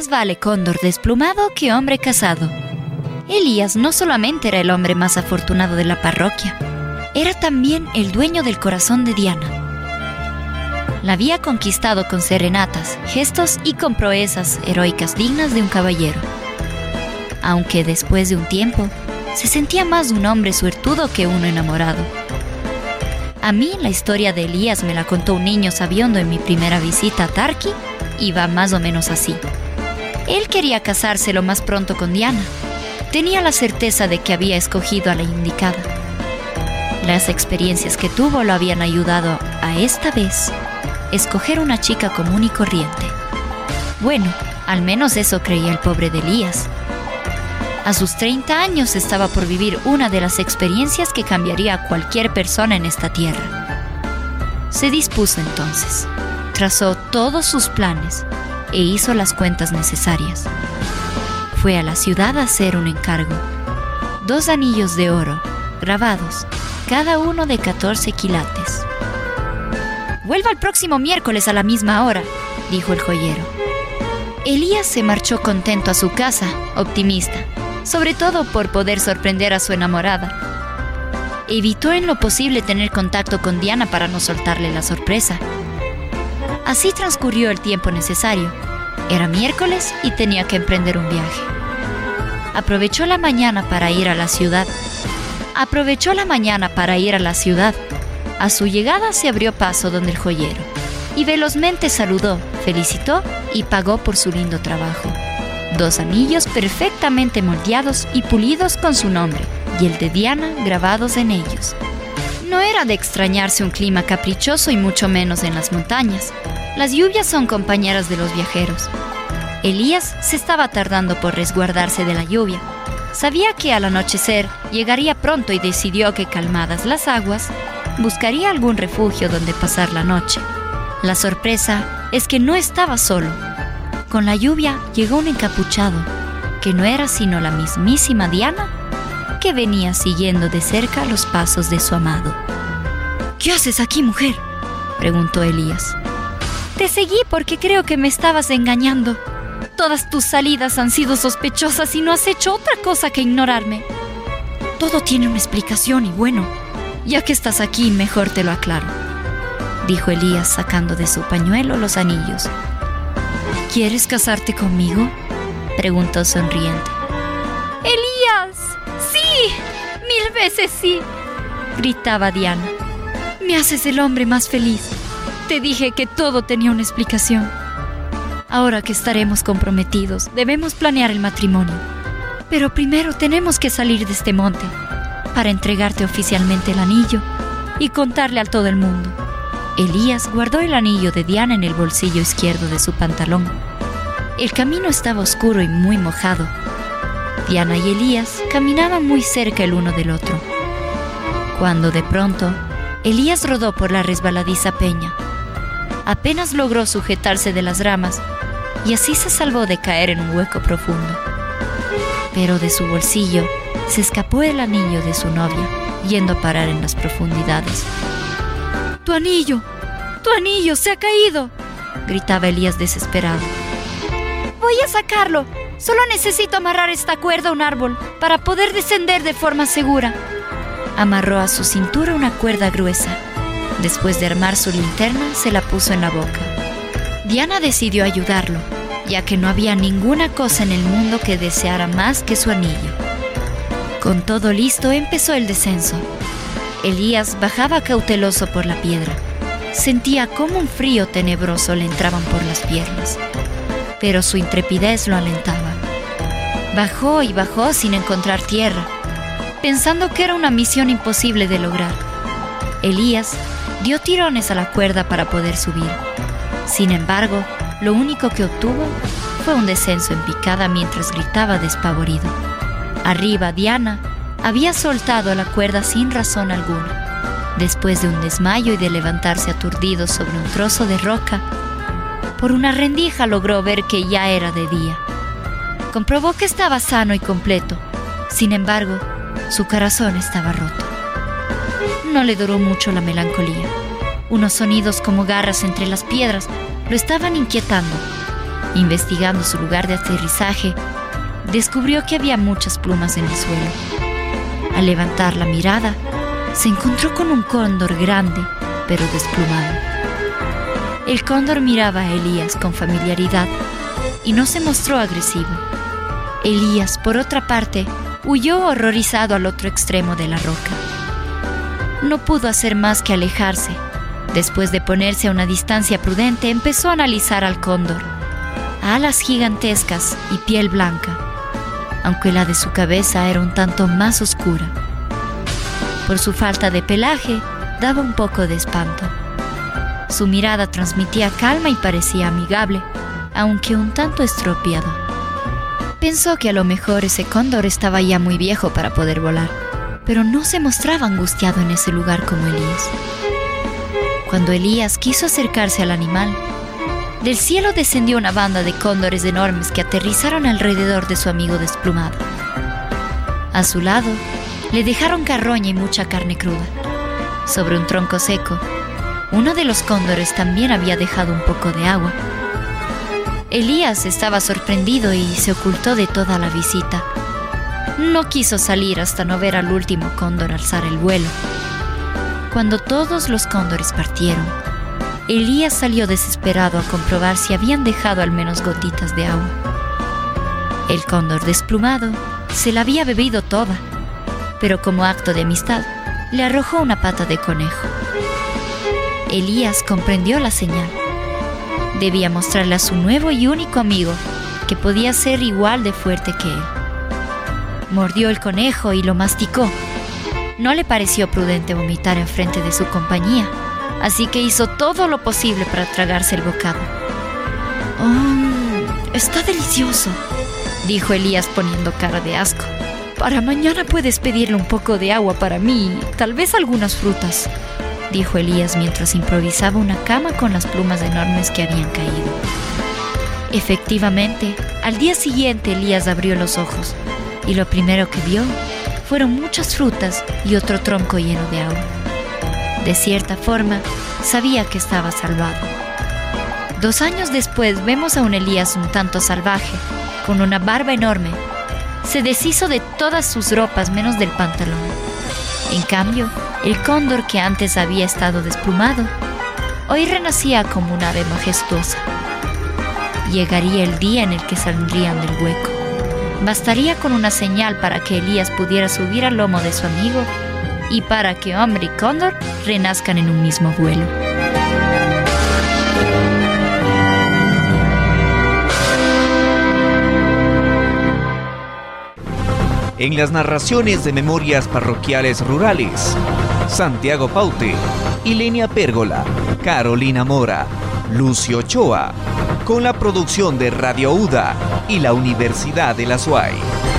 más vale cóndor desplumado que hombre casado. Elías no solamente era el hombre más afortunado de la parroquia, era también el dueño del corazón de Diana. La había conquistado con serenatas, gestos y con proezas heroicas dignas de un caballero. Aunque después de un tiempo, se sentía más un hombre suertudo que uno enamorado. A mí la historia de Elías me la contó un niño sabiondo en mi primera visita a Tarki y va más o menos así. Él quería casarse lo más pronto con Diana. Tenía la certeza de que había escogido a la indicada. Las experiencias que tuvo lo habían ayudado a esta vez escoger una chica común y corriente. Bueno, al menos eso creía el pobre de Elías. A sus 30 años estaba por vivir una de las experiencias que cambiaría a cualquier persona en esta tierra. Se dispuso entonces, trazó todos sus planes e hizo las cuentas necesarias. Fue a la ciudad a hacer un encargo. Dos anillos de oro, grabados, cada uno de 14 quilates. Vuelva el próximo miércoles a la misma hora, dijo el joyero. Elías se marchó contento a su casa, optimista sobre todo por poder sorprender a su enamorada. Evitó en lo posible tener contacto con Diana para no soltarle la sorpresa. Así transcurrió el tiempo necesario. Era miércoles y tenía que emprender un viaje. Aprovechó la mañana para ir a la ciudad. Aprovechó la mañana para ir a la ciudad. A su llegada se abrió paso donde el joyero y velozmente saludó, felicitó y pagó por su lindo trabajo dos anillos perfectamente moldeados y pulidos con su nombre y el de Diana grabados en ellos. No era de extrañarse un clima caprichoso y mucho menos en las montañas. Las lluvias son compañeras de los viajeros. Elías se estaba tardando por resguardarse de la lluvia. Sabía que al anochecer llegaría pronto y decidió que calmadas las aguas, buscaría algún refugio donde pasar la noche. La sorpresa es que no estaba solo con la lluvia llegó un encapuchado, que no era sino la mismísima Diana, que venía siguiendo de cerca los pasos de su amado. ¿Qué haces aquí, mujer? preguntó Elías. Te seguí porque creo que me estabas engañando. Todas tus salidas han sido sospechosas y no has hecho otra cosa que ignorarme. Todo tiene una explicación y bueno, ya que estás aquí, mejor te lo aclaro, dijo Elías sacando de su pañuelo los anillos ¿Quieres casarte conmigo? preguntó sonriente. ¡Elías! ¡Sí! ¡Mil veces sí! gritaba Diana. Me haces el hombre más feliz. Te dije que todo tenía una explicación. Ahora que estaremos comprometidos, debemos planear el matrimonio. Pero primero tenemos que salir de este monte para entregarte oficialmente el anillo y contarle a todo el mundo. Elías guardó el anillo de Diana en el bolsillo izquierdo de su pantalón. El camino estaba oscuro y muy mojado. Diana y Elías caminaban muy cerca el uno del otro. Cuando de pronto, Elías rodó por la resbaladiza peña. Apenas logró sujetarse de las ramas y así se salvó de caer en un hueco profundo. Pero de su bolsillo se escapó el anillo de su novia, yendo a parar en las profundidades. ¡Tu anillo! ¡Tu anillo se ha caído! gritaba Elías desesperado. Voy a sacarlo. Solo necesito amarrar esta cuerda a un árbol para poder descender de forma segura. Amarró a su cintura una cuerda gruesa. Después de armar su linterna, se la puso en la boca. Diana decidió ayudarlo, ya que no había ninguna cosa en el mundo que deseara más que su anillo. Con todo listo, empezó el descenso. Elías bajaba cauteloso por la piedra. Sentía como un frío tenebroso le entraban por las piernas, pero su intrepidez lo alentaba. Bajó y bajó sin encontrar tierra, pensando que era una misión imposible de lograr. Elías dio tirones a la cuerda para poder subir. Sin embargo, lo único que obtuvo fue un descenso en picada mientras gritaba despavorido. Arriba, Diana había soltado la cuerda sin razón alguna. Después de un desmayo y de levantarse aturdido sobre un trozo de roca, por una rendija logró ver que ya era de día. Comprobó que estaba sano y completo. Sin embargo, su corazón estaba roto. No le duró mucho la melancolía. Unos sonidos como garras entre las piedras lo estaban inquietando. Investigando su lugar de aterrizaje, descubrió que había muchas plumas en el suelo. Al levantar la mirada, se encontró con un cóndor grande, pero desplumado. El cóndor miraba a Elías con familiaridad y no se mostró agresivo. Elías, por otra parte, huyó horrorizado al otro extremo de la roca. No pudo hacer más que alejarse. Después de ponerse a una distancia prudente, empezó a analizar al cóndor. Alas gigantescas y piel blanca, aunque la de su cabeza era un tanto más oscura. Por su falta de pelaje, daba un poco de espanto. Su mirada transmitía calma y parecía amigable, aunque un tanto estropeado. Pensó que a lo mejor ese cóndor estaba ya muy viejo para poder volar, pero no se mostraba angustiado en ese lugar como Elías. Cuando Elías quiso acercarse al animal, del cielo descendió una banda de cóndores enormes que aterrizaron alrededor de su amigo desplumado. A su lado, le dejaron carroña y mucha carne cruda. Sobre un tronco seco, uno de los cóndores también había dejado un poco de agua. Elías estaba sorprendido y se ocultó de toda la visita. No quiso salir hasta no ver al último cóndor alzar el vuelo. Cuando todos los cóndores partieron, Elías salió desesperado a comprobar si habían dejado al menos gotitas de agua. El cóndor desplumado se la había bebido toda, pero como acto de amistad, le arrojó una pata de conejo. Elías comprendió la señal debía mostrarle a su nuevo y único amigo que podía ser igual de fuerte que él. Mordió el conejo y lo masticó. No le pareció prudente vomitar en frente de su compañía, así que hizo todo lo posible para tragarse el bocado. ¡Oh! Está delicioso, dijo Elías poniendo cara de asco. Para mañana puedes pedirle un poco de agua para mí tal vez algunas frutas dijo Elías mientras improvisaba una cama con las plumas enormes que habían caído. Efectivamente, al día siguiente Elías abrió los ojos y lo primero que vio fueron muchas frutas y otro tronco lleno de agua. De cierta forma, sabía que estaba salvado. Dos años después vemos a un Elías un tanto salvaje, con una barba enorme. Se deshizo de todas sus ropas menos del pantalón. En cambio, el cóndor que antes había estado desplumado, hoy renacía como un ave majestuosa. Llegaría el día en el que saldrían del hueco. Bastaría con una señal para que Elías pudiera subir al lomo de su amigo y para que hombre y cóndor renazcan en un mismo vuelo. En las narraciones de memorias parroquiales rurales, Santiago Paute, Ilenia Pérgola, Carolina Mora, Lucio Ochoa, con la producción de Radio UDA y la Universidad de la SUAY.